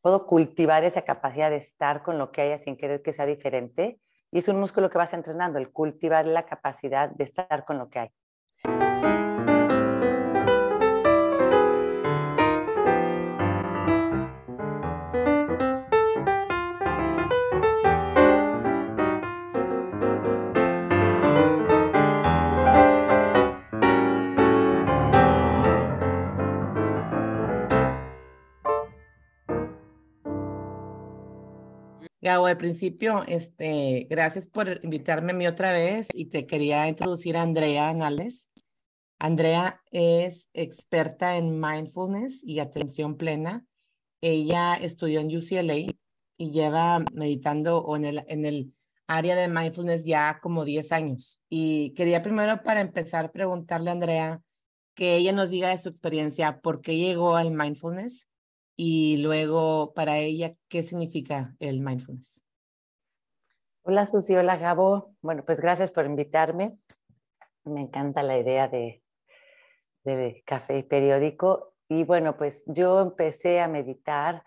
puedo cultivar esa capacidad de estar con lo que haya sin querer que sea diferente. Y es un músculo que vas entrenando, el cultivar la capacidad de estar con lo que hay. Gabo, de principio, este, gracias por invitarme a mí otra vez y te quería introducir a Andrea Anales. Andrea es experta en mindfulness y atención plena. Ella estudió en UCLA y lleva meditando en el, en el área de mindfulness ya como 10 años. Y quería primero para empezar preguntarle a Andrea que ella nos diga de su experiencia, por qué llegó al mindfulness y luego para ella, ¿qué significa el mindfulness? Hola Susi, hola Gabo. Bueno, pues gracias por invitarme. Me encanta la idea de, de café y periódico. Y bueno, pues yo empecé a meditar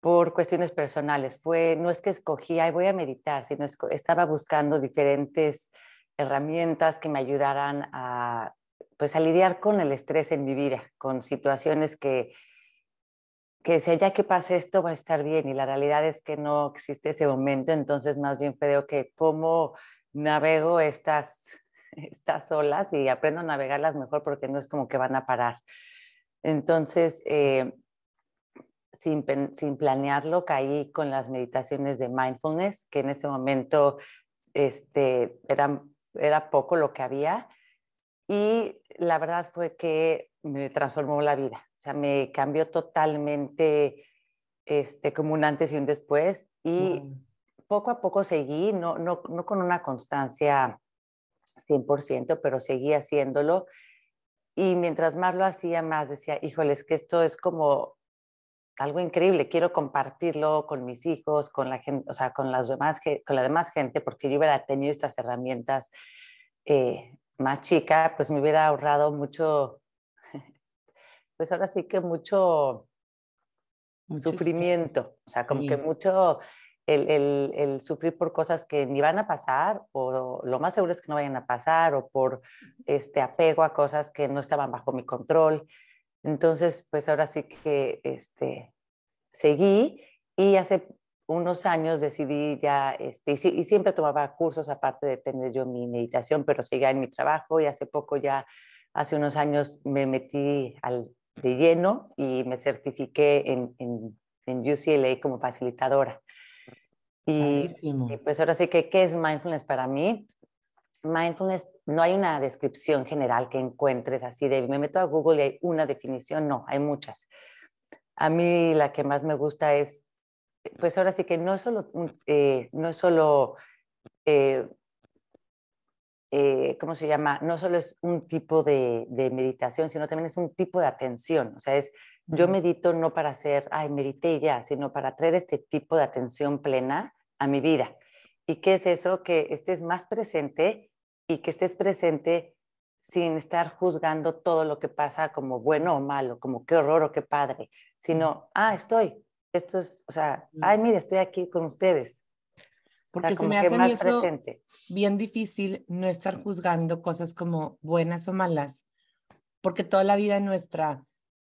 por cuestiones personales. Fue, no es que escogí, ay, voy a meditar, sino estaba buscando diferentes herramientas que me ayudaran a, pues, a lidiar con el estrés en mi vida, con situaciones que que decía, ya que pase esto va a estar bien y la realidad es que no existe ese momento, entonces más bien creo que cómo navego estas, estas olas y aprendo a navegarlas mejor porque no es como que van a parar. Entonces, eh, sin, sin, planearlo, caí con las meditaciones de mindfulness, que en ese momento este, era, era poco lo que había. Y la verdad fue que me transformó la vida. O sea, me cambió totalmente este, como un antes y un después. Y poco a poco seguí, no, no, no con una constancia 100%, pero seguí haciéndolo. Y mientras más lo hacía, más decía, híjoles, que esto es como algo increíble, quiero compartirlo con mis hijos, con la gente, o sea, con las demás, con la demás gente, porque yo hubiera tenido estas herramientas eh, más chica, pues me hubiera ahorrado mucho pues ahora sí que mucho, sufrimiento, o sea, como que mucho el, el, el, sufrir por cosas que ni van a pasar o lo más seguro es que no vayan a pasar o por este apego a cosas que no estaban bajo mi control. Entonces, pues ahora sí que este, seguí y hace unos años decidí ya, este, y, y, siempre tomaba cursos aparte de tener yo mi meditación, pero seguía en mi trabajo y hace poco ya, hace unos años me metí al de lleno y me certifiqué en, en, en UCLA como facilitadora. Y, pues ahora sí que, ¿qué es mindfulness para mí? Mindfulness, no hay una descripción general que encuentres así de, me meto a Google y hay una definición, no, hay muchas. A mí la que más me gusta es, pues ahora sí que no es solo, eh, no es solo eh, eh, ¿cómo se llama? No solo es un tipo de, meditación, sino también es un tipo de atención. O sea, es, yo medito no para hacer, ay, medité ya, sino para traer este tipo de atención plena a mi vida. ¿Y qué es eso? Que estés más presente y que estés presente sin estar juzgando todo lo que pasa como bueno o malo, como qué horror o qué padre, sino, ah, estoy, esto es, o sea, ay, mire, estoy aquí con ustedes. Porque se me hace a eso bien difícil no estar juzgando cosas como buenas o malas, porque toda la vida nuestra,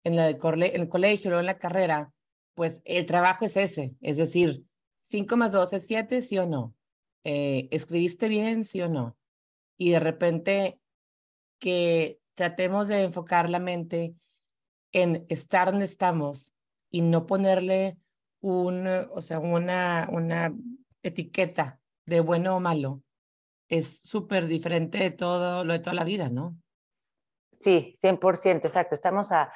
en, la, en el colegio o en la carrera, pues el trabajo es ese, es decir, 5 más 2 es 7, sí o no. Eh, ¿Escribiste bien, sí o no? Y de repente que tratemos de enfocar la mente en estar donde estamos y no ponerle un, o sea, una, una etiqueta de bueno o malo es súper diferente de todo lo de toda la vida, ¿no? Sí, 100%, exacto. Estamos a,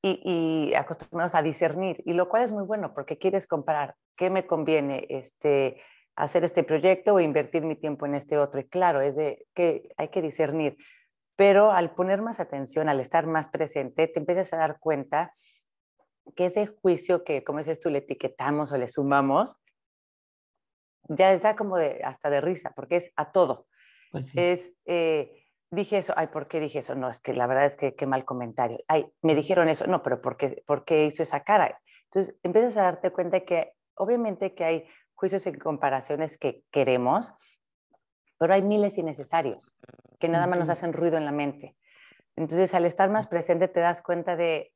y, y, acostumbrados a discernir, y lo cual es muy bueno porque quieres comparar qué me conviene este, hacer este proyecto o invertir mi tiempo en este otro. Y claro, es de que hay que discernir, pero al poner más atención, al estar más presente, te empiezas a dar cuenta que ese juicio que, como dices tú, le etiquetamos o le sumamos, ya está como de, hasta de risa, porque es a todo. Pues es, eh, dije eso, ay, ¿por qué dije eso? No, es que la verdad es que qué mal comentario. Ay, me dijeron eso, no, pero ¿por qué, ¿por qué hizo esa cara? Entonces empiezas a darte cuenta que obviamente que hay juicios y comparaciones que queremos, pero hay miles innecesarios que nada más nos hacen ruido en la mente. Entonces, al estar más presente, te das cuenta de,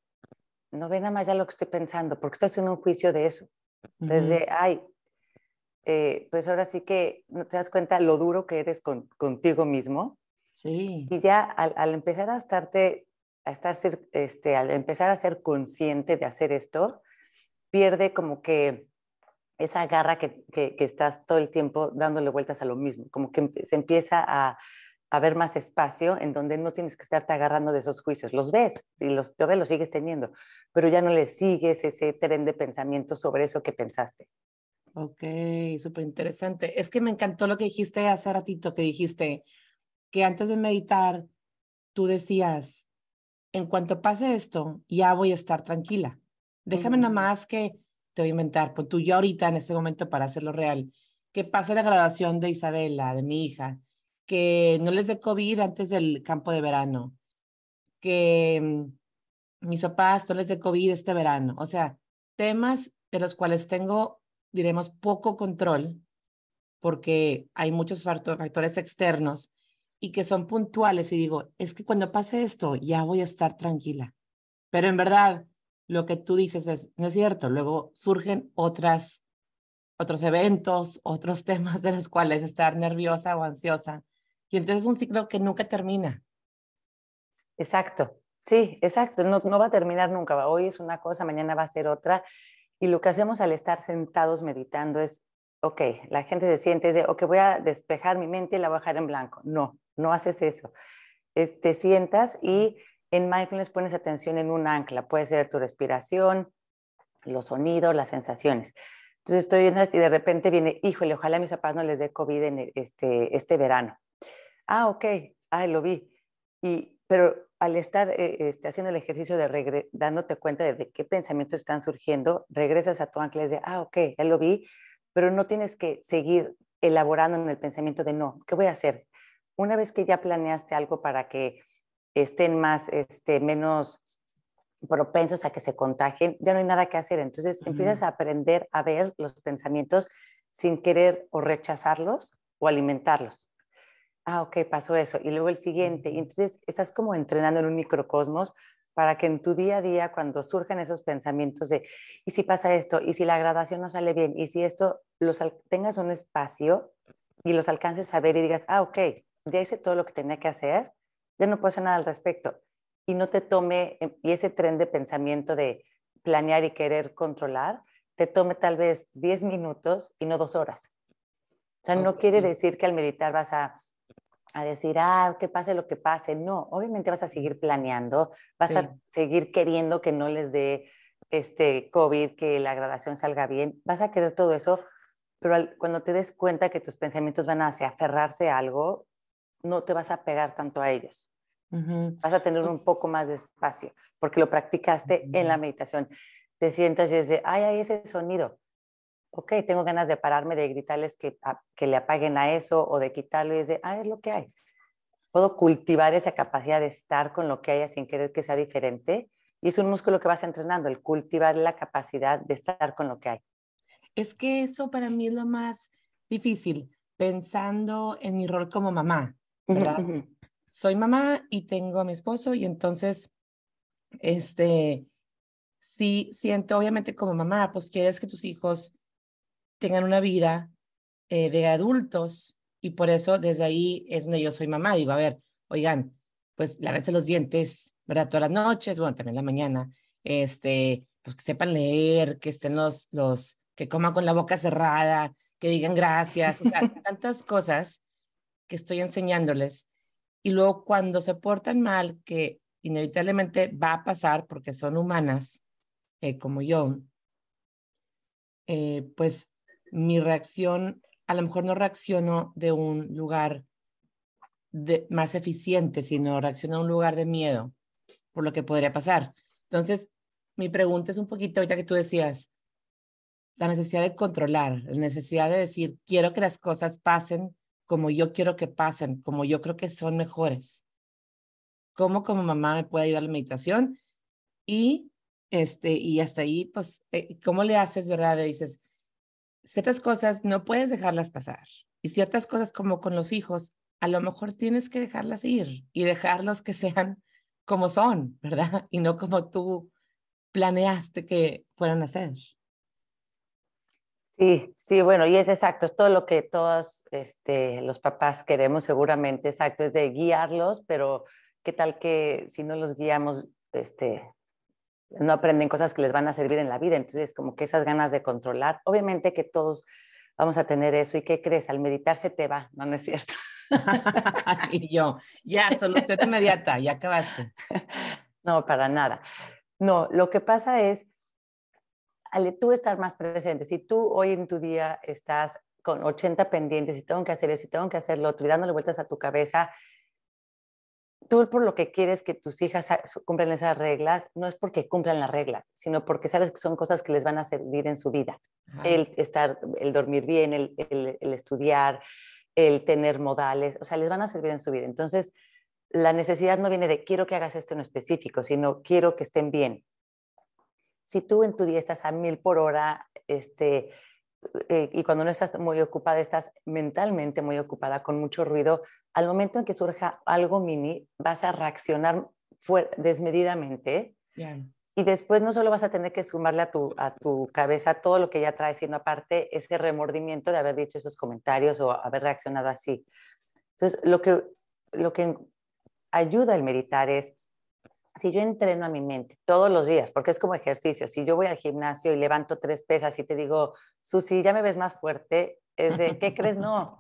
no ve nada más ya lo que estoy pensando, porque estoy haciendo un juicio de eso. Entonces, ay, eh, pues ahora sí que no te das cuenta lo duro que eres con, contigo mismo. Sí. Y ya al, al, empezar a estarte, a estar, este, al empezar a ser consciente de hacer esto, pierde como que esa garra que, que, estás todo el tiempo dándole vueltas a lo mismo, como que se empieza a, a, ver más espacio en donde no tienes que estarte agarrando de esos juicios. Los ves y los, todavía los sigues teniendo, pero ya no le sigues ese tren de pensamiento sobre eso que pensaste. Ok, súper interesante. Es que me encantó lo que dijiste hace ratito, que dijiste que antes de meditar, tú decías, en cuanto pase esto, ya voy a estar tranquila. Déjame nada más que te voy a inventar, pues tú yo ahorita en este momento para hacerlo real, que pase la graduación de Isabela, de mi hija, que no les dé COVID antes del campo de verano, que mm, mis papás no les dé COVID este verano. O sea, temas de los cuales tengo, diremos, poco control, porque hay muchos factores externos y que son puntuales y digo, es que cuando pase esto ya voy a estar tranquila. Pero en verdad, lo que tú dices es, no es cierto. Luego surgen otras, otros eventos, otros temas de los cuales estar nerviosa o ansiosa. Y entonces es un ciclo que nunca termina. Exacto, sí, exacto. No, no va a terminar nunca. Hoy es una cosa, mañana va a ser otra. Y lo que hacemos al estar sentados meditando es, ok, la gente se siente, es de, ok, voy a despejar mi mente y la voy a dejar en blanco. No, no haces eso. te sientas y en mindfulness pones atención en un ancla, puede ser tu respiración, los sonidos, las sensaciones. Entonces estoy en y de repente viene, híjole, ojalá a mis papás no les dé COVID en este, este verano. Ah, ok, ah, lo vi. Y, pero al estar eh, este, haciendo el ejercicio de dándote cuenta de, de, qué pensamientos están surgiendo, regresas a tu ancla y dices, ah, ok, ya lo vi, pero no tienes que seguir elaborando en el pensamiento de no, ¿qué voy a hacer? Una vez que ya planeaste algo para que estén más, este, menos propensos a que se contagien, ya no hay nada que hacer. Entonces empiezas a aprender a ver los pensamientos sin querer o rechazarlos o alimentarlos. Ah, ok, pasó eso. Y luego el siguiente. Y entonces estás como entrenando en un microcosmos para que en tu día a día, cuando surjan esos pensamientos de, ¿y si pasa esto? ¿Y si la graduación no sale bien? ¿Y si esto, los tengas un espacio y los alcances a ver y digas, ah, ok, ya hice todo lo que tenía que hacer, ya no puedo hacer nada al respecto. Y no te tome, em, y ese tren de pensamiento de planear y querer controlar, te tome tal vez 10 minutos y no dos horas. O sea, no quiere decir que al meditar vas a, a, decir, ah, que pase lo que pase. No, obviamente vas a seguir planeando, vas a seguir queriendo que no les dé este COVID, que la graduación salga bien, vas a querer todo eso, pero cuando te des cuenta que tus pensamientos van a aferrarse a algo, no te vas a pegar tanto a ellos. Vas a tener un poco más de espacio porque lo practicaste en la meditación. Te sientas y dices, ay, hay ese sonido. Ok, tengo ganas de pararme, de gritarles que, que le apaguen a eso o de quitarlo y decir, ay, es lo que hay. Puedo cultivar esa capacidad de estar con lo que haya sin querer que sea diferente. Y es un músculo que vas entrenando, el cultivar la capacidad de estar con lo que hay. Es que eso para mí es lo más difícil, pensando en mi rol como mamá soy mamá y tengo a mi esposo y entonces, este, sí siento, obviamente como mamá, pues quieres que tus hijos tengan una vida eh, de adultos y por eso desde ahí es donde yo soy mamá. Digo, a ver, oigan, pues lavarse los dientes, ¿verdad? Todas las noches, bueno, también la mañana, este, pues que sepan leer, que estén los, los, que coman con la boca cerrada, que digan gracias, o sea, tantas cosas que estoy enseñándoles. Y luego cuando se portan mal, que inevitablemente va a pasar porque son humanas, eh, como yo, eh, pues mi reacción, a lo mejor no reacciono de un lugar de, más eficiente, sino reacciono a un lugar de miedo por lo que podría pasar. Entonces, mi pregunta es un poquito, ahorita que tú decías, la necesidad de controlar, la necesidad de decir, quiero que las cosas pasen como yo quiero que pasen, como yo creo que son mejores. ¿Cómo como mamá me puede ayudar la meditación? Y Este, y hasta ahí, pues, eh, ¿cómo le haces, verdad? Le dices, ciertas cosas no puedes dejarlas pasar. Y ciertas cosas como con los hijos, a lo mejor tienes que dejarlas ir y dejarlos que sean como son, ¿verdad? Y no como tú planeaste que fueran a ser. Sí, sí, bueno, y es exacto, es todo lo que todos este, los papás queremos seguramente, exacto, es de guiarlos, pero qué tal que si no los guiamos, este, no aprenden cosas que les van a servir en la vida, entonces como que esas ganas de controlar, obviamente que todos vamos a tener eso, ¿y qué crees? Al meditar se te va, no, no es cierto. y yo, ya, solución inmediata, ya acabaste. No, para nada. No, lo que pasa es al tú estar más presente, si tú hoy en tu día estás con 80 pendientes y tengo que hacer eso y tengo que hacerlo otro y dándole vueltas a tu cabeza, tú por lo que quieres que tus hijas cumplan esas reglas, no es porque cumplan las reglas, sino porque sabes que son cosas que les van a servir en su vida. El estar, el dormir bien, el, el, estudiar, el tener modales, o sea, les van a servir en su vida. Entonces, la necesidad no viene de quiero que hagas esto en específico, sino quiero que estén bien si tú en tu día estás a mil por hora, este, eh, y cuando no estás muy ocupada, estás mentalmente muy ocupada, con mucho ruido, al momento en que surja algo mini, vas a reaccionar desmedidamente. Y después no solo vas a tener que sumarle a tu, a tu cabeza todo lo que ya traes, sino aparte ese remordimiento de haber dicho esos comentarios o haber reaccionado así. Entonces, lo que, lo que ayuda el meditar es si yo entreno a mi mente todos los días, porque es como ejercicio, si yo voy al gimnasio y levanto tres pesas y te digo, Susi, ya me ves más fuerte, es de, ¿qué crees? No.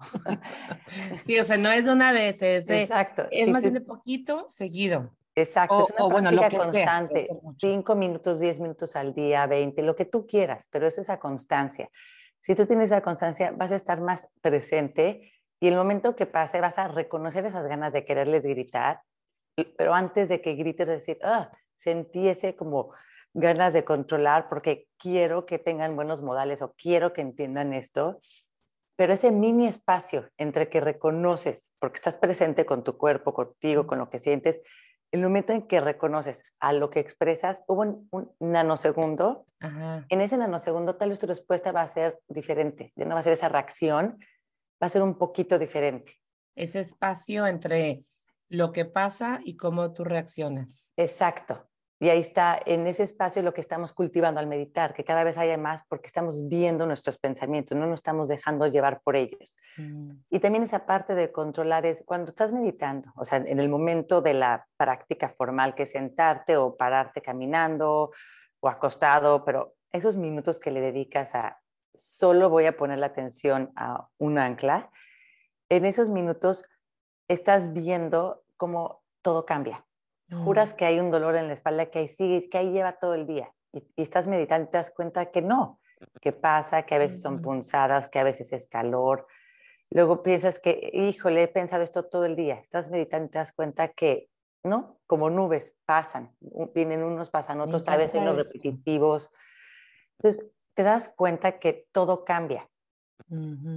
Sí, o sea, no es de una vez, es de, Exacto. es más bien de poquito seguido. Exacto, es una práctica constante, cinco minutos, diez minutos al día, veinte, lo que tú quieras, pero es esa constancia. Si tú tienes esa constancia, vas a estar más presente y el momento que pase vas a reconocer esas ganas de quererles gritar pero antes de que grites, decir, ah, sentí ese como ganas de controlar porque quiero que tengan buenos modales o quiero que entiendan esto. Pero ese mini espacio entre que reconoces, porque estás presente con tu cuerpo, contigo, con lo que sientes, el momento en que reconoces a lo que expresas, hubo un, nanosegundo, en ese nanosegundo tal vez tu respuesta va a ser diferente, ya no va a ser esa reacción, va a ser un poquito diferente. Ese espacio entre lo que pasa y cómo tú reaccionas. Exacto. Y ahí está, en ese espacio lo que estamos cultivando al meditar, que cada vez haya más porque estamos viendo nuestros pensamientos, no nos estamos dejando llevar por ellos. Mm. Y también esa parte de controlar es cuando estás meditando, o sea, en el momento de la práctica formal que es sentarte o pararte caminando o acostado, pero esos minutos que le dedicas a solo voy a poner la atención a un ancla, en esos minutos estás viendo cómo todo cambia. Juras mm. que hay un dolor en la espalda que ahí sigue, que ahí lleva todo el día. Y, estás meditando y te das cuenta que no, que pasa, que a veces son punzadas, que a veces es calor. Luego piensas que, híjole, he pensado esto todo el día. Estás meditando y te das cuenta que, ¿no? Como nubes, pasan. Vienen unos, pasan otros, a veces los repetitivos. Entonces, te das cuenta que todo cambia.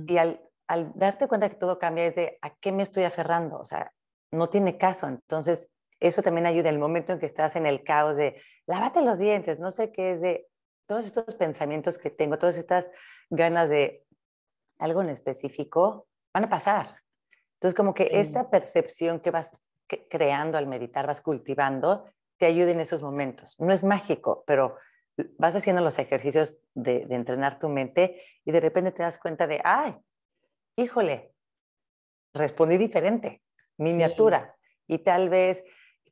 Y al al darte cuenta que todo cambia es de a qué me estoy aferrando, o sea, no tiene caso. Entonces, eso también ayuda el momento en que estás en el caos de lávate los dientes, no sé qué es de todos estos pensamientos que tengo, todas estas ganas de algo en específico, van a pasar. Entonces, como que esta percepción que vas creando al meditar, vas cultivando, te ayuda en esos momentos. No es mágico, pero vas haciendo los ejercicios de, de entrenar tu mente y de repente te das cuenta de, ay, híjole, respondí diferente, miniatura. Y tal vez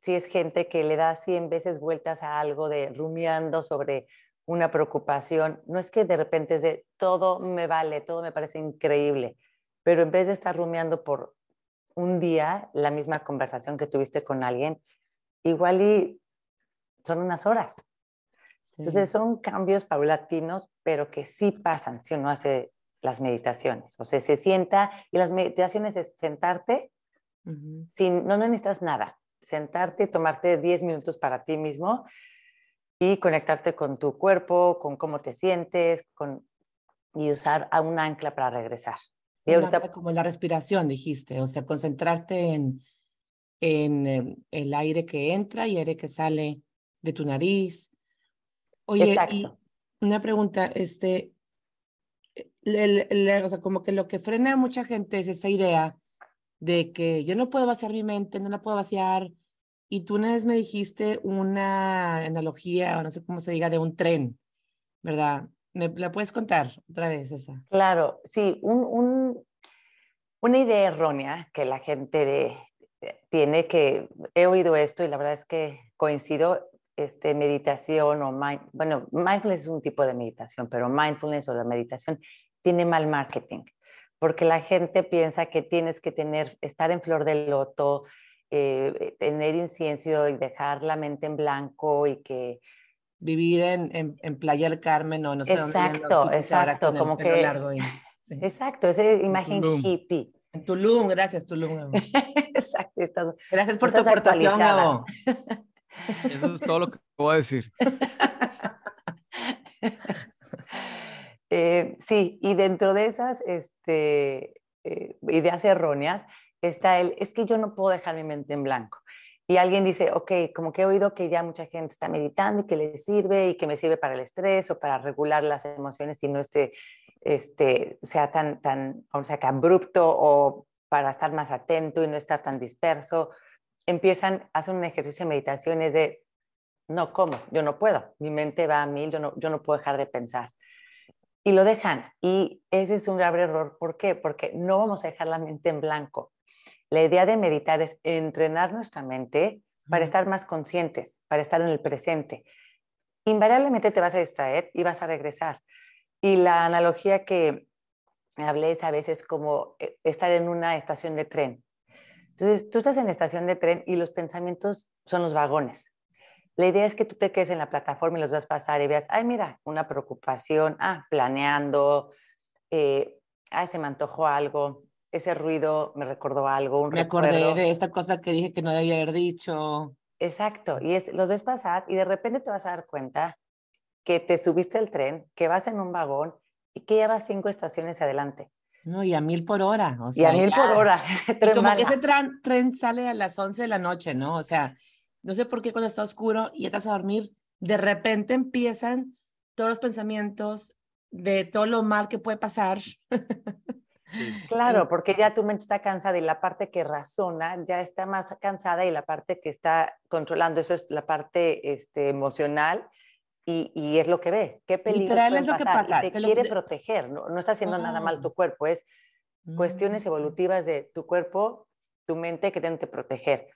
si es gente que le da 100 veces vueltas a algo de rumiando sobre una preocupación, no es que de repente es de todo me vale, todo me parece increíble, pero en vez de estar rumiando por un día la misma conversación que tuviste con alguien, igual y son unas horas. Entonces son cambios paulatinos, pero que sí pasan si uno hace las meditaciones. O sea, se sienta y las meditaciones es sentarte, sin, no, necesitas nada, sentarte, tomarte 10 minutos para ti mismo y conectarte con tu cuerpo, con cómo te sientes, con, y usar a un ancla para regresar. Y ahorita, como la respiración, dijiste, o sea, concentrarte en, en em, el aire que entra y el aire que sale de tu nariz, Oye, y una pregunta, este, o sea, como que lo que frena a mucha gente es esa idea de que yo no puedo vaciar mi mente, no la puedo vaciar. Y tú una vez me dijiste una analogía, o no sé cómo se diga, de un tren, ¿verdad? ¿Me la puedes contar otra vez esa? Claro, sí, un, un, una idea errónea que la gente de, tiene que, he oído esto y la verdad es que coincido, este, meditación o, bueno, mindfulness es un tipo de meditación, pero mindfulness o la meditación tiene mal marketing, porque la gente piensa que tienes que tener, estar en flor de loto, eh, tener incienso y dejar la mente en blanco y que... Vivir en, en, Playa del Carmen o no sé exacto, exacto, como que... Largo Exacto, esa imagen hippie. En Tulum, gracias Tulum. exacto. gracias por tu aportación, Eso es todo lo que puedo decir. Eh, sí, y dentro de esas este, eh, ideas erróneas está el, es que yo no puedo dejar mi mente en blanco. Y alguien dice, ok, como que he oído que ya mucha gente está meditando y que le sirve y que me sirve para el estrés o para regular las emociones y no esté, este, sea tan, tan, o sea, que abrupto o para estar más atento y no estar tan disperso. Empiezan, hacen un ejercicio de meditación, es de, no, ¿cómo? Yo no puedo, mi mente va a mil, yo no, yo no puedo dejar de pensar y lo dejan. Y ese es un grave error. ¿Por qué? Porque no vamos a dejar la mente en blanco. La idea de meditar es entrenar nuestra mente para estar más conscientes, para estar en el presente. Invariablemente te vas a distraer y vas a regresar. Y la analogía que hablé es a veces como eh, estar en una estación de tren. Entonces, tú estás en la estación de tren y los pensamientos son los vagones. La idea es que tú te quedes en la plataforma y los vas a pasar y veas, ay, mira, una preocupación, ah, planeando, eh, ay, se me antojó algo, ese ruido me recordó algo, un Me acordé de esta cosa que dije que no debía haber dicho. Exacto, y es, los ves pasar y de repente te vas a dar cuenta que te subiste el tren, que vas en un vagón y que llevas cinco estaciones adelante. No, y a mil por hora. O sea, y a mil por hora. como que ese tren, tren sale a las once de la noche, ¿no? O sea, no sé por qué cuando está oscuro y estás a dormir, de repente empiezan todos los pensamientos de todo lo mal que puede pasar. Claro, porque ya tu mente está cansada y la parte que razona ya está más cansada y la parte que está controlando, eso es la parte este, emocional y, y es lo que ve. ¿Qué peligro es lo que pasa. te, quiere proteger, no, no está haciendo nada mal tu cuerpo, es cuestiones mm. evolutivas de tu cuerpo, tu mente que tienen que proteger.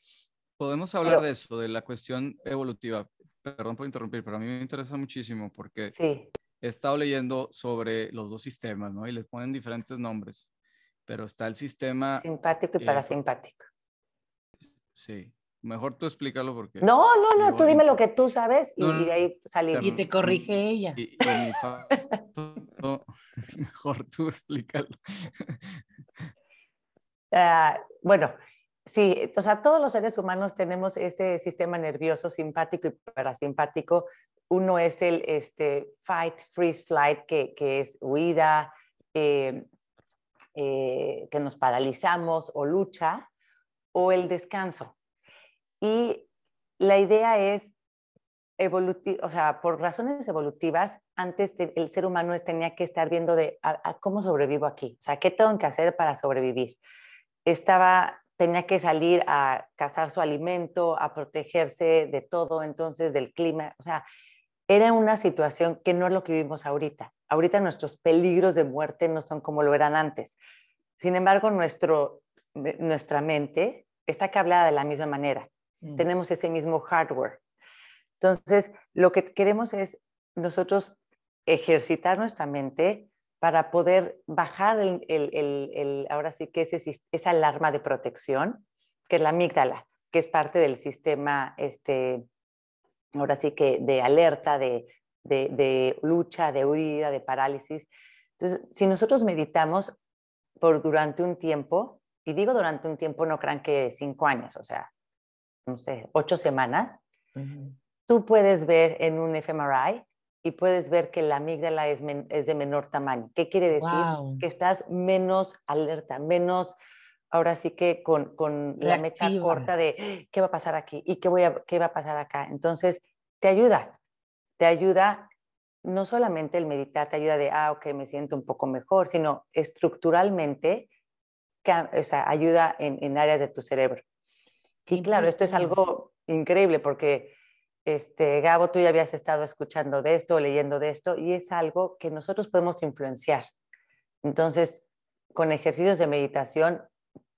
Podemos hablar de eso, de la cuestión evolutiva. Perdón por interrumpir, pero a mí me interesa muchísimo porque he estado leyendo sobre los dos sistemas, ¿no? Y les ponen diferentes nombres, pero está el sistema... Simpático y parasimpático. Sí, mejor tú explícalo porque... No, no, no, tú dime lo que tú sabes y, de ahí salir. Y te corrige ella. mejor tú explícalo. Ah, bueno, Sí, o sea, todos los seres humanos tenemos ese sistema nervioso simpático y parasimpático. Uno es el este, fight, freeze, flight, que, que es huida, eh, eh, que nos paralizamos o lucha, o el descanso. Y la idea es o sea, por razones evolutivas, antes el ser humano tenía que estar viendo de cómo sobrevivo aquí, o sea, qué tengo que hacer para sobrevivir. Estaba tenía que salir a cazar su alimento, a protegerse de todo, entonces del clima, o sea, era una situación que no es lo que vivimos ahorita. Ahorita nuestros peligros de muerte no son como lo eran antes. Sin embargo, nuestro, nuestra mente está cablada de la misma manera. Mm. Tenemos ese mismo hardware. Entonces, lo que queremos es nosotros ejercitar nuestra mente para poder bajar el, ahora sí que ese, esa alarma de protección, que es la amígdala, que es parte del sistema, este, ahora sí que de alerta, de, de, lucha, de huida, de parálisis. Entonces, si nosotros meditamos por durante un tiempo, y digo durante un tiempo, no crean que cinco años, o sea, no sé, ocho semanas, tú puedes ver en un fMRI y puedes ver que la amígdala es, es de menor tamaño. ¿Qué quiere decir? Que estás menos alerta, menos, ahora sí que con, con la mecha corta de qué va a pasar aquí y qué, voy a, qué va a pasar acá. Entonces, te ayuda. te ayuda, no solamente el meditar te ayuda de, ah, ok, me siento un poco mejor, sino estructuralmente, o sea, ayuda en, en áreas de tu cerebro. Y claro, esto es algo increíble porque, este, Gabo, tú ya habías estado escuchando de esto, leyendo de esto, y es algo que nosotros podemos influenciar. Entonces, con ejercicios de meditación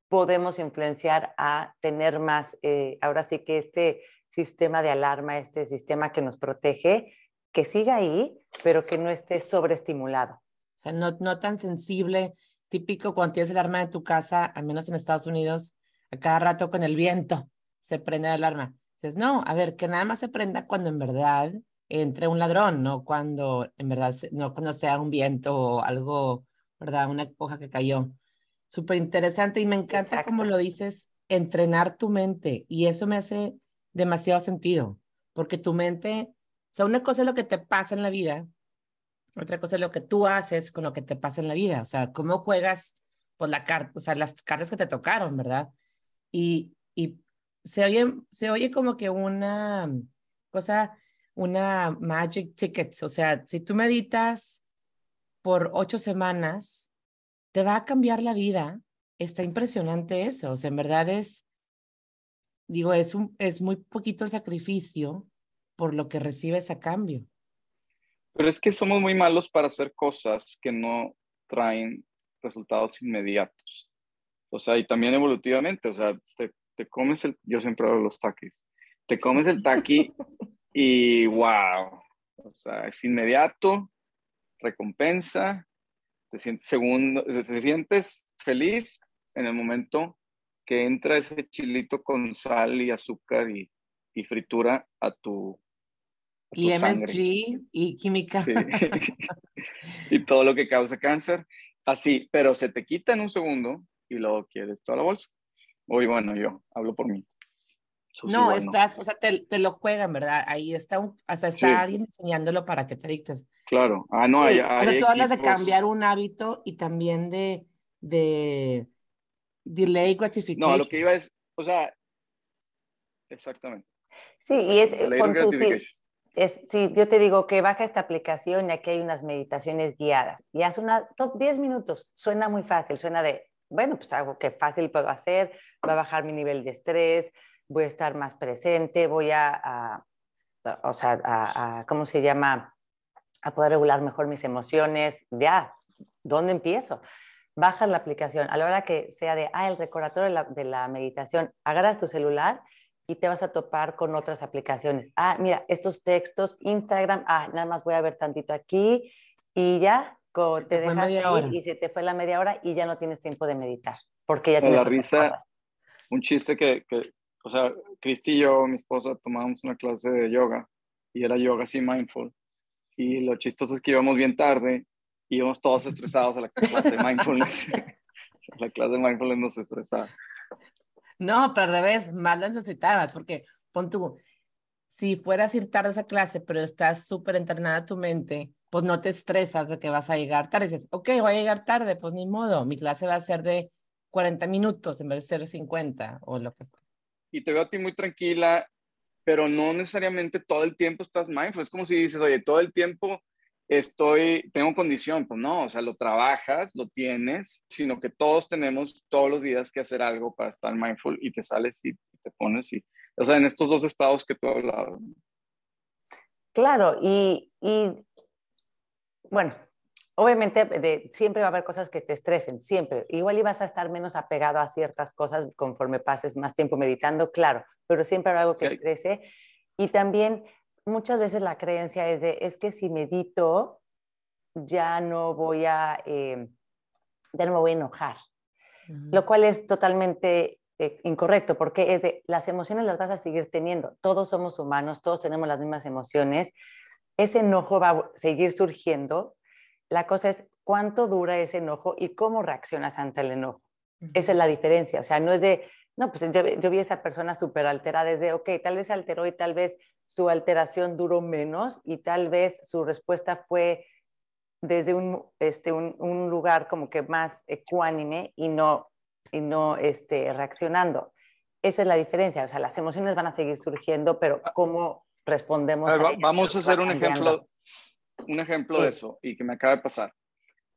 podemos influenciar a tener más, eh, ahora sí que este sistema de alarma, este sistema que nos protege, que siga ahí, pero que no esté sobreestimulado. O sea, no, tan sensible, típico cuando tienes el alarma de tu casa, al menos en Estados Unidos, a cada rato con el viento se prende la alarma. Dices, no, a ver, que nada más se prenda cuando en verdad entre un ladrón, no cuando en verdad, no cuando sea un viento o algo, ¿verdad? Una hoja que cayó. Súper interesante y me encanta como lo dices, entrenar tu mente y eso me hace demasiado sentido, porque tu mente, o sea, una cosa es lo que te pasa en la vida, otra cosa es lo que tú haces con lo que te pasa en la vida, o sea, cómo juegas por la carta, o sea, las cartas que te tocaron, ¿verdad? Y, y se, oye, se oye como que una cosa, una magic ticket, o sea, si tú meditas por ocho semanas, te va a cambiar la vida. Está impresionante eso, o sea, en verdad es, digo, es, un, es muy poquito el sacrificio por lo que recibes a cambio. Pero es que somos muy malos para hacer cosas que no traen resultados inmediatos. O sea, y también evolutivamente, o sea, te, te comes el, yo siempre de los taquis, te comes el taqui y wow, o sea, es inmediato, recompensa, te sientes, segundo, te sientes feliz en el momento que entra ese chilito con sal y azúcar y, y fritura a tu, y MSG y química. y todo lo que causa cáncer. Así, pero se te quita en un segundo y luego quieres toda la bolsa. Uy, bueno, yo hablo por mí. no, estás, o sea, te, te, lo juegan, ¿verdad? Ahí está, un, hasta está alguien enseñándolo para que te adictes. Claro, ah, no, hay, Pero tú hablas de cambiar un hábito y también de, de delay gratification. No, lo que iba es, o sea, exactamente. Sí, y es, con tu, es, sí, yo te digo que baja esta aplicación y aquí hay unas meditaciones guiadas y haz una, 10 minutos, suena muy fácil, suena de, bueno, pues algo que fácil puedo hacer, va a bajar mi nivel de estrés, voy a estar más presente, voy a, o sea, a, ¿cómo se llama? A poder regular mejor mis emociones, ya, ¿dónde empiezo? Bajas la aplicación, a la hora que sea de, ah, el recordatorio de la, de la meditación, agarras tu celular y te vas a topar con otras aplicaciones. Ah, mira, estos textos, Instagram, ah, nada más voy a ver tantito aquí y ya te, te dejas ir y se te fue la media hora y ya no tienes tiempo de meditar, porque ya tienes la risa, un chiste que, que, o sea, Cristi y yo, mi esposa, tomábamos una clase de yoga y era yoga así mindful. Y lo chistoso es que íbamos bien tarde y íbamos todos estresados a la clase de mindfulness. la clase de mindfulness nos estresaba. No, pero al revés, más lo necesitabas, porque pon tú, si fueras a ir tarde a esa clase, pero estás súper entrenada tu mente, pues no te estresas de que vas a llegar tarde. Dices, ok, voy a llegar tarde, pues ni modo, mi clase va a ser de 40 minutos en vez de ser 50 o lo que Y te veo a ti muy tranquila, pero no necesariamente todo el tiempo estás mindful. Es como si dices, oye, todo el tiempo estoy, tengo condición, pues no, o sea, lo trabajas, lo tienes, sino que todos tenemos todos los días que hacer algo para estar mindful y te sales y te pones y, o sea, en estos dos estados que tú hablado. Claro, y, y bueno, obviamente de, siempre va a haber cosas que te estresen, siempre. Igual ibas a estar menos apegado a ciertas cosas conforme pases más tiempo meditando, claro, pero siempre habrá algo que estrese. Y también muchas veces la creencia es de, es que si medito, ya no voy a, eh, ya no me voy a enojar, lo cual es totalmente eh, incorrecto, porque es de, las emociones las vas a seguir teniendo, todos somos humanos, todos tenemos las mismas emociones, ese enojo va a seguir surgiendo, la cosa es cuánto dura ese enojo y cómo reaccionas ante el enojo. Esa es la diferencia, o sea, no es de, no, pues yo, vi a esa persona súper alterada desde, ok, tal vez se alteró y tal vez su alteración duró menos y tal vez su respuesta fue desde un, este, un, lugar como que más ecuánime y no, y no este, reaccionando. Esa es la diferencia, o sea, las emociones van a seguir surgiendo, pero cómo respondemos. vamos a hacer un ejemplo, un ejemplo de eso y que me acaba de pasar.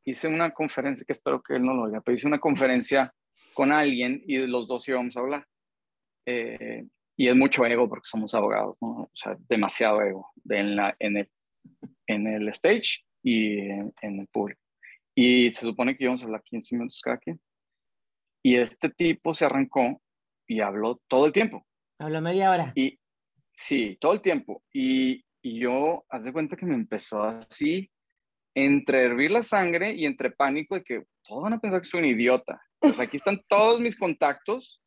Hice una conferencia, que espero que él no lo oiga, pero hice una conferencia con alguien y los dos íbamos a hablar. Eh, y es mucho ego porque somos abogados, ¿no? O sea, demasiado ego en, la, en, el, en el stage y en, el público. Y se supone que íbamos a hablar 15 minutos cada quien. Y este tipo se arrancó y habló todo el tiempo. Habló media hora. Y sí, todo el tiempo. Y, y yo, haz de cuenta que me empezó así, entre hervir la sangre y entre pánico de que todos van a pensar que soy un idiota. Pues aquí están todos mis contactos,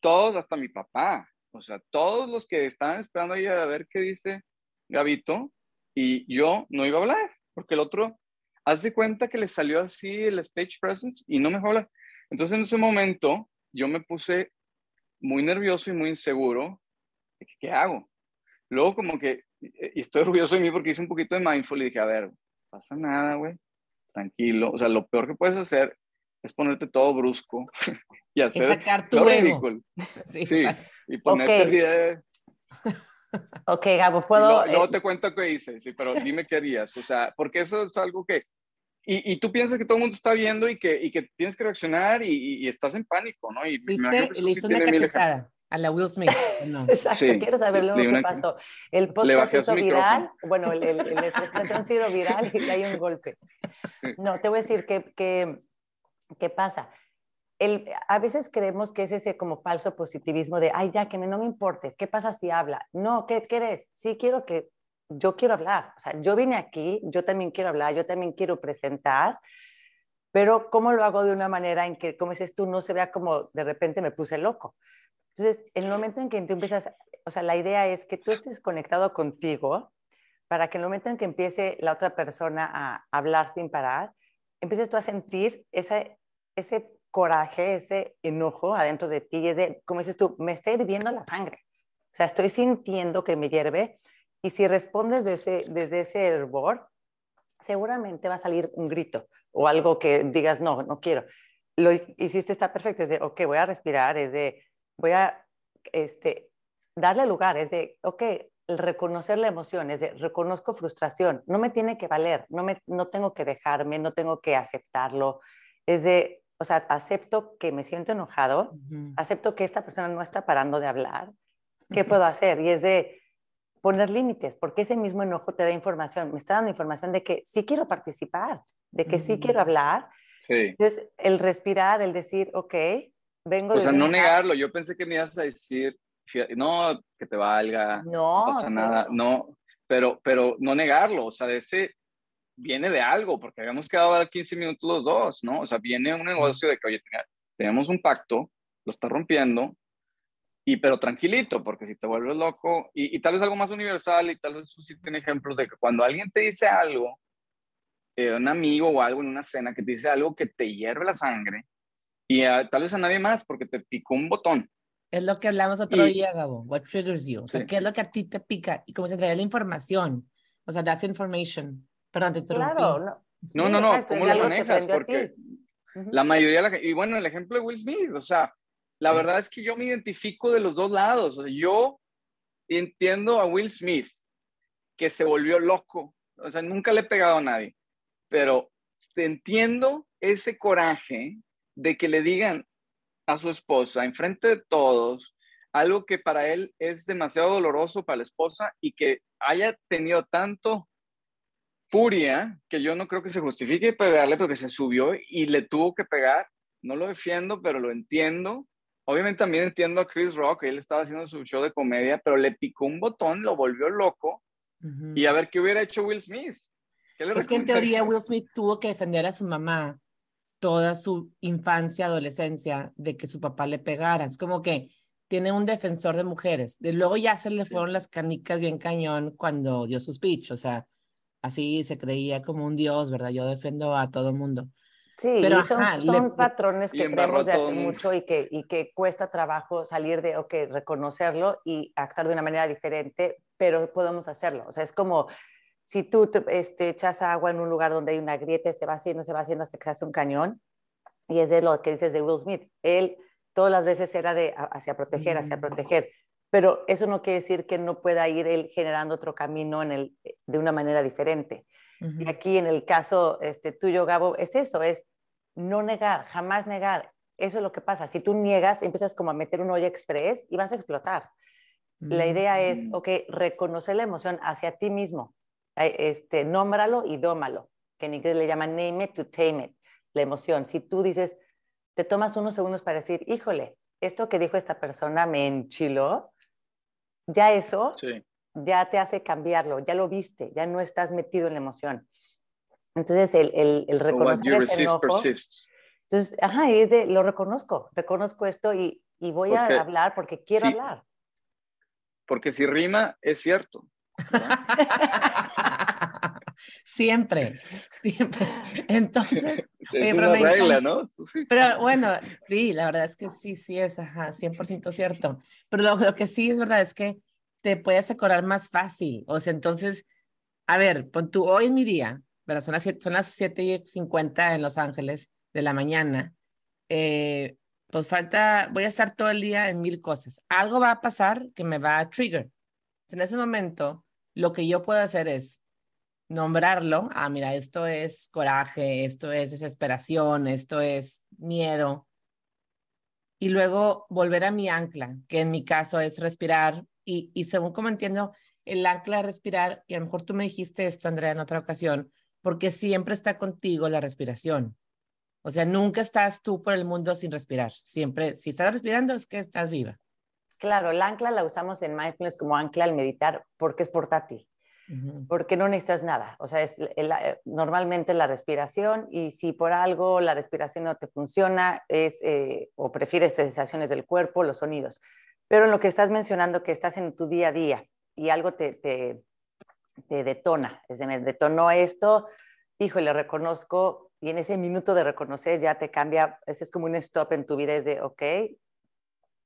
todos, hasta mi papá. O sea, todos los que estaban esperando ahí a ver qué dice Gabito, y yo no iba a hablar, porque el otro, haz de cuenta que le salió así el stage presence y no me hablar. Entonces en ese momento yo me puse muy nervioso y muy inseguro qué hago. Luego como que, y estoy orgulloso de mí porque hice un poquito de mindful y dije, a ver, pasa nada, güey, tranquilo. O sea, lo peor que puedes hacer es ponerte todo brusco y hacer tu ridículo. Sí, sí y ponerte así de... Ok, Gabo, puedo. Luego, eh, te cuento qué hice, sí, pero dime qué harías. O sea, porque eso es algo que. Y, y tú piensas que todo el mundo está viendo y que, y que tienes que reaccionar y, y, estás en pánico, ¿no? Y ¿Viste? Le hizo una cachetada a la Will Smith. No. Exacto, quiero saber lo que pasó. El podcast hizo viral, bueno, el, el, el, expresión sido viral y hay un golpe. No, te voy a decir que, que, qué pasa a veces creemos que es ese como falso positivismo de, ay, ya, que no me importe, ¿qué pasa si habla? No, ¿qué quieres? Sí quiero que, yo quiero hablar, o sea, yo vine aquí, yo también quiero hablar, yo también quiero presentar, pero ¿cómo lo hago de una manera en que, como dices tú, no se vea como de repente me puse loco? Entonces, en el momento en que tú empiezas, o sea, la idea es que tú estés conectado contigo para que en el momento en que empiece la otra persona a hablar sin parar, empieces tú a sentir ese, ese coraje, ese enojo adentro de ti, es de, como dices tú, me está hirviendo la sangre. O sea, estoy sintiendo que me hierve y si respondes desde ese, desde ese hervor, seguramente va a salir un grito o algo que digas, no, no quiero. Lo hiciste, está perfecto, es de, ok, voy a respirar, es de, voy a este, darle lugar, es de, ok, reconocer la emoción, es de, reconozco frustración, no me tiene que valer, no, me, no tengo que dejarme, no tengo que aceptarlo, es de, o sea, acepto que me siento enojado, acepto que esta persona no está parando de hablar, ¿qué puedo hacer? Y es de poner límites, porque ese mismo enojo te da información, me está dando información de que sí quiero participar, de que sí quiero hablar. Entonces, el respirar, el decir, ok, vengo O sea, no negarlo, yo pensé que me ibas a decir, no, que te valga, no, no pasa nada, no, pero, pero no negarlo, o sea, de ese viene de algo, porque habíamos quedado a 15 minutos los dos, ¿no? O sea, viene un negocio de que, oye, tenemos un pacto, lo está rompiendo, y pero tranquilito, porque si te vuelves loco, y, tal vez algo más universal, y tal vez sí tiene ejemplos de que cuando alguien te dice algo, eh, un amigo o algo en una cena que te dice algo que te hierve la sangre, y tal vez a nadie más, porque te picó un botón. Es lo que hablamos otro día, Gabo. What triggers you? O sea, ¿qué es lo que a ti te pica? Y cómo se trae la información. O sea, that's information. Perdón, te Claro, no. No, no, no, ¿cómo lo manejas? Porque la mayoría, la, y bueno, el ejemplo de Will Smith, o sea, la verdad es que yo me identifico de los dos lados, o sea, yo entiendo a Will Smith, que se volvió loco, o sea, nunca le he pegado a nadie, pero entiendo ese coraje de que le digan a su esposa, enfrente de todos, algo que para él es demasiado doloroso para la esposa y que haya tenido tanto furia, que yo no creo que se justifique pegarle porque se subió y le tuvo que pegar. No lo defiendo, pero lo entiendo. Obviamente también entiendo a Chris Rock, él estaba haciendo su show de comedia, pero le picó un botón, lo volvió loco. Y a ver qué hubiera hecho Will Smith. es que en teoría Will Smith tuvo que defender a su mamá toda su infancia, adolescencia, de que su papá le pegara. Es como que tiene un defensor de mujeres. De luego ya se le fueron las canicas bien cañón cuando dio su speech. O sea, así se creía como un dios, ¿verdad? Yo defiendo a todo el mundo. Sí, pero son, patrones que creemos de hace mucho y que, y que cuesta trabajo salir de, ok, reconocerlo y actuar de una manera diferente, pero podemos hacerlo. O sea, es como si tú este, echas agua en un lugar donde hay una grieta, se va haciendo, se va haciendo hasta que se hace un cañón. Y es de lo que dices de Will Smith. Él todas las veces era de hacia proteger, hacia proteger. pero eso no quiere decir que no pueda ir él generando otro camino en el, de una manera diferente. Y aquí en el caso este, tuyo, Gabo, es eso, es no negar, jamás negar. Eso es lo que pasa. Si tú niegas, empiezas como a meter un olla express y vas a explotar. La idea es, mm. ok, reconocer la emoción hacia ti mismo. Este, nómbralo y dómalo, que en inglés le llaman name it to tame it, la emoción. Si tú dices, te tomas unos segundos para decir, híjole, esto que dijo esta persona me enchiló, ya eso ya te hace cambiarlo, ya lo viste, ya no estás metido en la emoción. Entonces, el, el, el reconocer ese enojo, entonces, ajá, es de, lo reconozco, reconozco esto y, y voy a hablar porque quiero hablar. Porque si rima, es cierto. siempre, siempre. Entonces, es una regla, ¿no? Pero bueno, sí, la verdad es que sí, sí es, ajá, 100% cierto. Pero lo, lo, que sí es verdad es que te puedes acordar más fácil. O sea, entonces, a ver, pon tú, hoy en mi día, ¿verdad? Son las, son las 7 y 50 en Los Ángeles de la mañana. Eh, pues falta, voy a estar todo el día en mil cosas. Algo va a pasar que me va a trigger. En ese momento, lo que yo puedo hacer es nombrarlo. Ah, mira, esto es coraje, esto es desesperación, esto es miedo. Y luego volver a mi ancla, que en mi caso es respirar. Y, y según como entiendo, el ancla respirar, y a lo mejor tú me dijiste esto, Andrea, en otra ocasión, porque siempre está contigo la respiración. O sea, nunca estás tú por el mundo sin respirar. Siempre, si estás respirando, es que estás viva. Claro, el ancla la usamos en mindfulness como ancla al meditar porque es portátil, porque no necesitas nada. O sea, es eh, normalmente la respiración y si por algo la respiración no te funciona es, eh, o prefieres sensaciones del cuerpo, los sonidos. Pero en lo que estás mencionando, que estás en tu día a día y algo te, te, te detona, es decir, me detonó esto, híjole, reconozco y en ese minuto de reconocer ya te cambia, ese es como un stop en tu vida, es de, ok,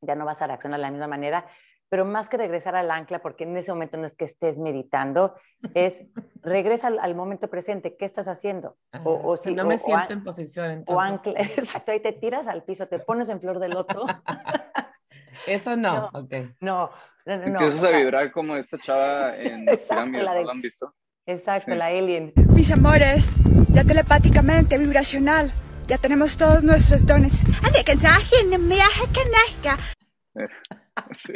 ya no vas a reaccionar de la misma manera, pero más que regresar al ancla, porque en ese momento no es que estés meditando, es regresa al, momento presente, ¿qué estás haciendo? o, si no me siento en posición. Entonces. O ancla, exacto, ahí te tiras al piso, te pones en flor del otro. Eso no, no, okay. no, no, no, Empiezas a vibrar como esta chava en Pirámide, ¿no lo han visto? Exacto, la alien. Mis amores, ya telepáticamente, vibracional, ya tenemos todos nuestros dones. Sí.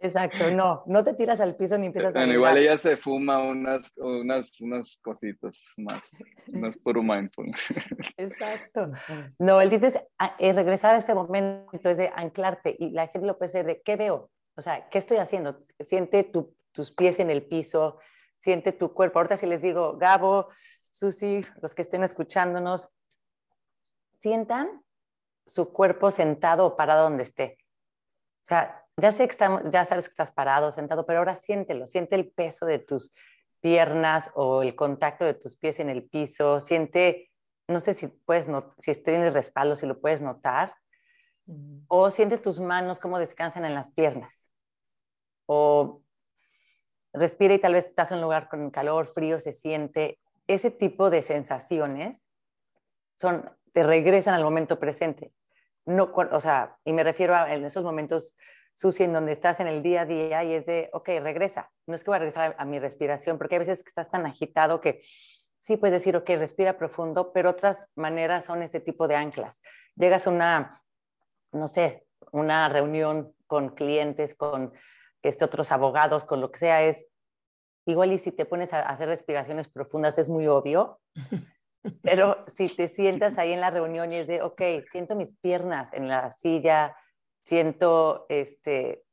Exacto, no, no te tiras al piso ni empiezas a... igual ella se fuma unas, unas, unas cositas más, no es puro mindfulness. Exacto. No, chiste es, ah, regresar a este momento, es de anclarte y la gente lo puede ser de, ¿qué veo? O sea, ¿qué estoy haciendo? Siente tus pies en el piso, siente tu cuerpo. Ahorita si les digo, Gabo, Susi, los que estén escuchándonos, sientan su cuerpo sentado o parado donde esté. O sea, ya sé que estamos, ya sabes que estás parado, sentado, pero ahora siéntelo, siente el peso de tus piernas o el contacto de tus pies en el piso, siente, no sé si puedes, si estoy en el respaldo, si lo puedes notar, o siente tus manos cómo descansan en las piernas, o respira y tal vez estás en un lugar con calor, frío, se siente. Ese tipo de sensaciones son, te regresan al momento presente. No, o sea, y me refiero a en esos momentos, Susi, en donde estás en el día a día y es de, ok, regresa. No es que voy a regresar a, mi respiración, porque hay veces que estás tan agitado que sí puedes decir, ok, respira profundo, pero otras maneras son este tipo de anclas. Llegas a una, no sé, una reunión con clientes, con este, otros abogados, con lo que sea, es igual y si te pones a hacer respiraciones profundas es muy obvio, pero si te sientas ahí en la reunión y es de, ok, siento mis piernas en la silla, siento, este,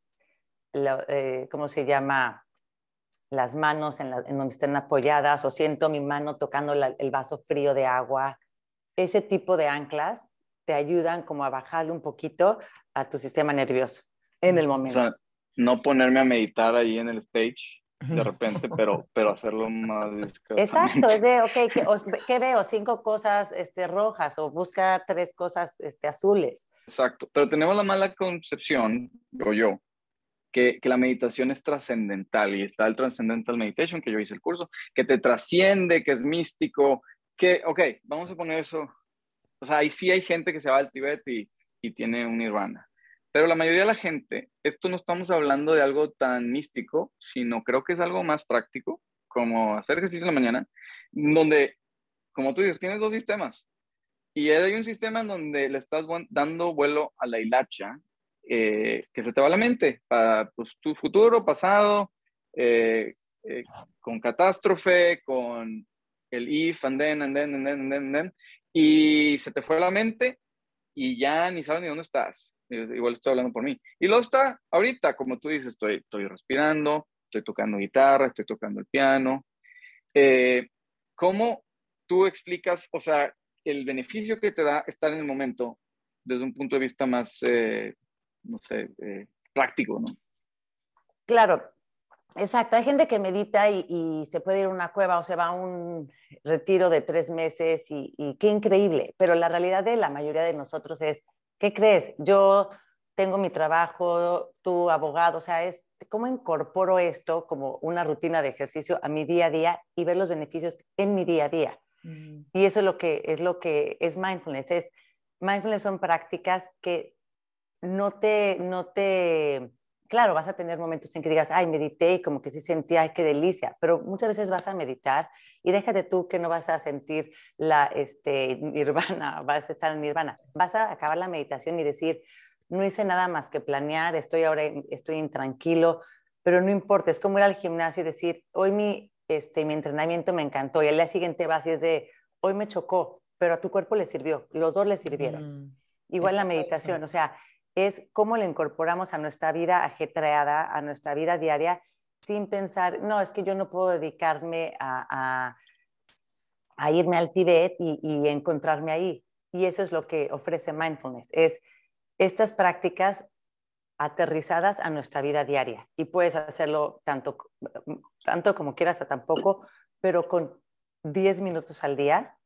eh, ¿cómo se llama? Las manos en, donde estén apoyadas o siento mi mano tocando el vaso frío de agua. Ese tipo de anclas te ayudan como a bajarle un poquito a tu sistema nervioso en el momento no ponerme a meditar ahí en el stage de repente, pero, pero hacerlo más discreto. Exacto, es de, ok, ¿qué, veo? Cinco cosas este, rojas o busca tres cosas este, azules. Exacto, pero tenemos la mala concepción, o yo, que, que la meditación es trascendental y está el Transcendental Meditation, que yo hice el curso, que te trasciende, que es místico, que, ok, vamos a poner eso, o sea, ahí sí hay gente que se va al Tíbet y, y tiene un nirvana, pero la mayoría de la gente esto no estamos hablando de algo tan místico, sino creo que es algo más práctico, como hacer ejercicio en la mañana, donde, como tú dices, tienes dos sistemas. Y hay un sistema en donde le estás dando vuelo a la hilacha, eh, que se te va a la mente, para pues, tu futuro, pasado, eh, eh, con catástrofe, con el if, and then, and then, and then, and then, y se te fue a la mente y ya ni sabes ni dónde estás. Igual estoy hablando por mí. Y luego está ahorita, como tú dices, estoy, estoy respirando, estoy tocando guitarra, estoy tocando el piano. Eh, ¿Cómo tú explicas, o sea, el beneficio que te da estar en el momento desde un punto de vista más, eh, no sé, eh, práctico, ¿no? Claro, exacto. Hay gente que medita y, se puede ir a una cueva o se va a un retiro de tres meses y, y qué increíble. Pero la realidad de la mayoría de nosotros es ¿qué crees? Yo tengo mi trabajo, tú abogado, o sea, es cómo incorporo esto como una rutina de ejercicio a mi día a día y ver los beneficios en mi día a día. Mm. Y eso es lo que es lo que es mindfulness, es mindfulness son prácticas que no te no te claro, vas a tener momentos en que digas, ay, medité y como que sí sentí, ay, qué delicia, pero muchas veces vas a meditar y déjate tú que no vas a sentir la este, nirvana, vas a estar en nirvana. Vas a acabar la meditación y decir, no hice nada más que planear, estoy ahora, estoy intranquilo, pero no importa, es como ir al gimnasio y decir, hoy mi, este, mi entrenamiento me encantó y al día siguiente vas y es de, hoy me chocó, pero a tu cuerpo le sirvió, los dos le sirvieron. Mm, Igual la meditación, o sea, es cómo le incorporamos a nuestra vida ajetreada, a nuestra vida diaria, sin pensar, no, es que yo no puedo dedicarme a, irme al Tibet y, encontrarme ahí. Y eso es lo que ofrece mindfulness, es estas prácticas aterrizadas a nuestra vida diaria. Y puedes hacerlo tanto, tanto como quieras a tampoco, pero con 10 minutos al día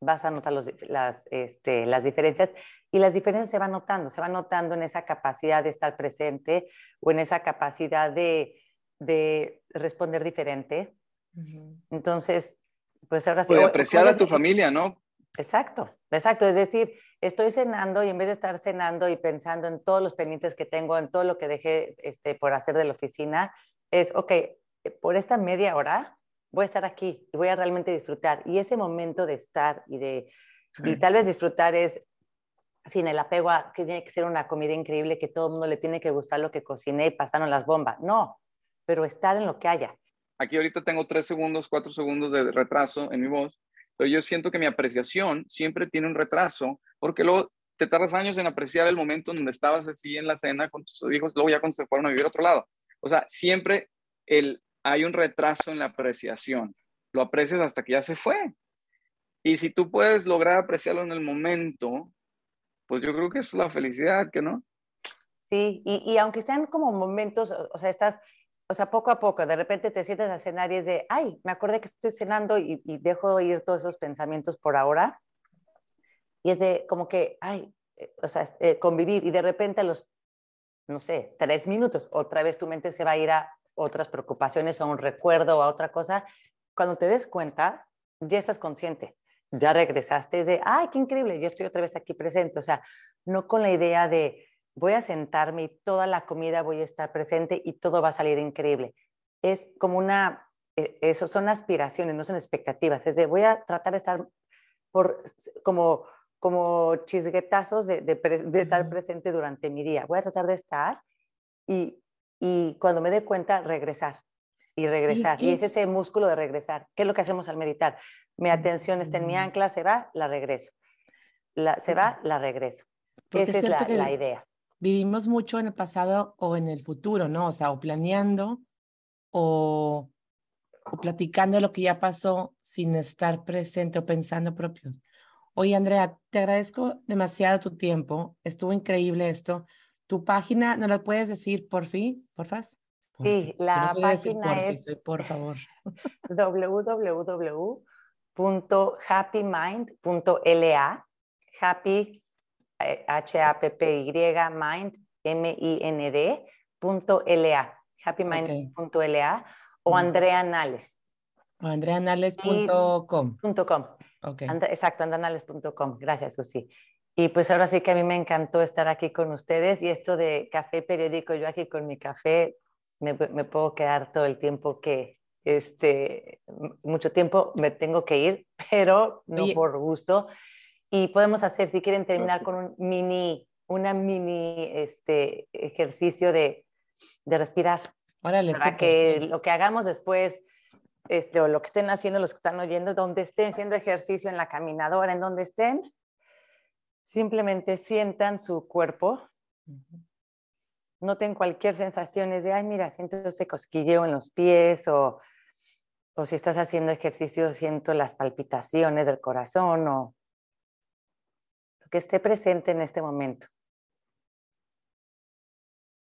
vas a notar las, este, las diferencias y las diferencias se van notando, se van notando en esa capacidad de estar presente o en esa capacidad de, de responder diferente. Entonces, pues ahora sí. Apreciar a tu familia, ¿no? Exacto, exacto. Es decir, estoy cenando y en vez de estar cenando y pensando en todos los pendientes que tengo, en todo lo que dejé este, por hacer de la oficina, es, ok, por esta media hora voy a estar aquí y voy a realmente disfrutar. Y ese momento de estar y de, y tal vez disfrutar es sin el apego a que tiene que ser una comida increíble, que todo el mundo le tiene que gustar lo que cociné y pasaron las bombas. No, pero estar en lo que haya. Aquí ahorita tengo tres segundos, cuatro segundos de retraso en mi voz, pero yo siento que mi apreciación siempre tiene un retraso, porque luego te tardas años en apreciar el momento en donde estabas así en la cena con tus hijos, luego ya cuando se fueron a vivir a otro lado. O sea, siempre el, hay un retraso en la apreciación. Lo aprecias hasta que ya se fue. Y si tú puedes lograr apreciarlo en el momento, pues yo creo que es la felicidad, ¿que no? Sí, y, aunque sean como momentos, o, sea, estás, o sea, poco a poco, de repente te sientes a cenar y es de, ay, me acordé que estoy cenando y, dejo ir todos esos pensamientos por ahora. Y es de como que, ay, eh, o sea, eh, convivir y de repente a los, no sé, tres minutos, otra vez tu mente se va a ir a otras preocupaciones o a un recuerdo o a otra cosa. Cuando te des cuenta, ya estás consciente ya regresaste, es de, ay, qué increíble, yo estoy otra vez aquí presente. O sea, no con la idea de, voy a sentarme y toda la comida voy a estar presente y todo va a salir increíble. Es como una, e, eso son aspiraciones, no son expectativas. Es de, voy a tratar de estar por, como, como chisguetazos de, de, estar presente durante mi día. Voy a tratar de estar y, y cuando me dé cuenta, regresar y regresar. Y es ese músculo de regresar. ¿Qué es lo que hacemos al meditar? Mi atención está en mi ancla, se va, la regreso. La, se va, la regreso. Esa es, la, idea. Vivimos mucho en el pasado o en el futuro, ¿no? O sea, o planeando o, o platicando lo que ya pasó sin estar presente o pensando propios. Oye, Andrea, te agradezco demasiado tu tiempo. Estuvo increíble esto. Tu página, ¿no la puedes decir por fin, por favor? Sí, la página es por favor. www.happymind.la happy H A P P Y mind M I N D punto LA happymind.la o Andrea Nales. O andreanales.com. com. Okay. exacto, andreanales.com. Gracias, Susi. Y pues ahora sí que a mí me encantó estar aquí con ustedes y esto de café periódico, yo aquí con mi café me, me puedo quedar todo el tiempo que, este, mucho tiempo me tengo que ir, pero no por gusto. Y podemos hacer, si quieren terminar con un mini, una mini este, ejercicio de, de respirar. Órale, para que lo que hagamos después, este, o lo que estén haciendo los que están oyendo, donde estén haciendo ejercicio en la caminadora, en donde estén, simplemente sientan su cuerpo. Noten cualquier sensación de, ay, mira, siento ese cosquilleo en los pies o, o si estás haciendo ejercicio, siento las palpitaciones del corazón o que esté presente en este momento.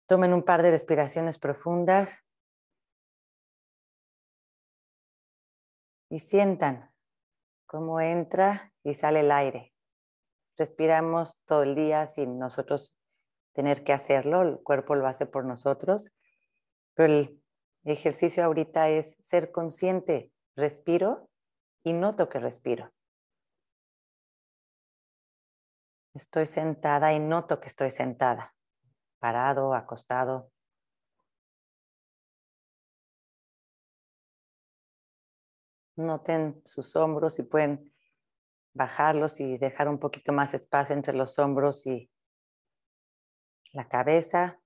Tomen un par de respiraciones profundas y sientan cómo entra y sale el aire. Respiramos todo el día sin nosotros tener que hacerlo, el cuerpo lo hace por nosotros, pero el ejercicio ahorita es ser consciente, respiro y noto que respiro. Estoy sentada y noto que estoy sentada, parado, acostado. Noten sus hombros y pueden bajarlos y dejar un poquito más espacio entre los hombros y la cabeza.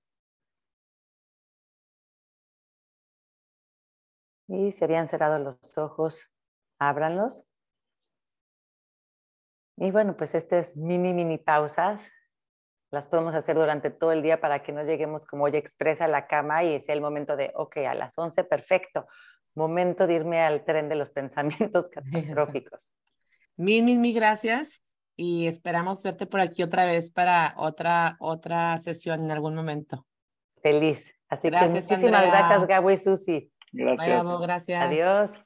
Y si habían cerrado los ojos, ábranlos y bueno, pues estas mini, mini pausas las podemos hacer durante todo el día para que no lleguemos como ya expresa a la cama y sea el momento de, ok, a las 11, perfecto, momento de irme al tren de los pensamientos catastróficos. Mil, mil, mil gracias y esperamos verte por aquí otra vez para otra, otra sesión en algún momento. Feliz. Así que muchísimas gracias, Gabo y Susi. Gracias. gracias. Adiós.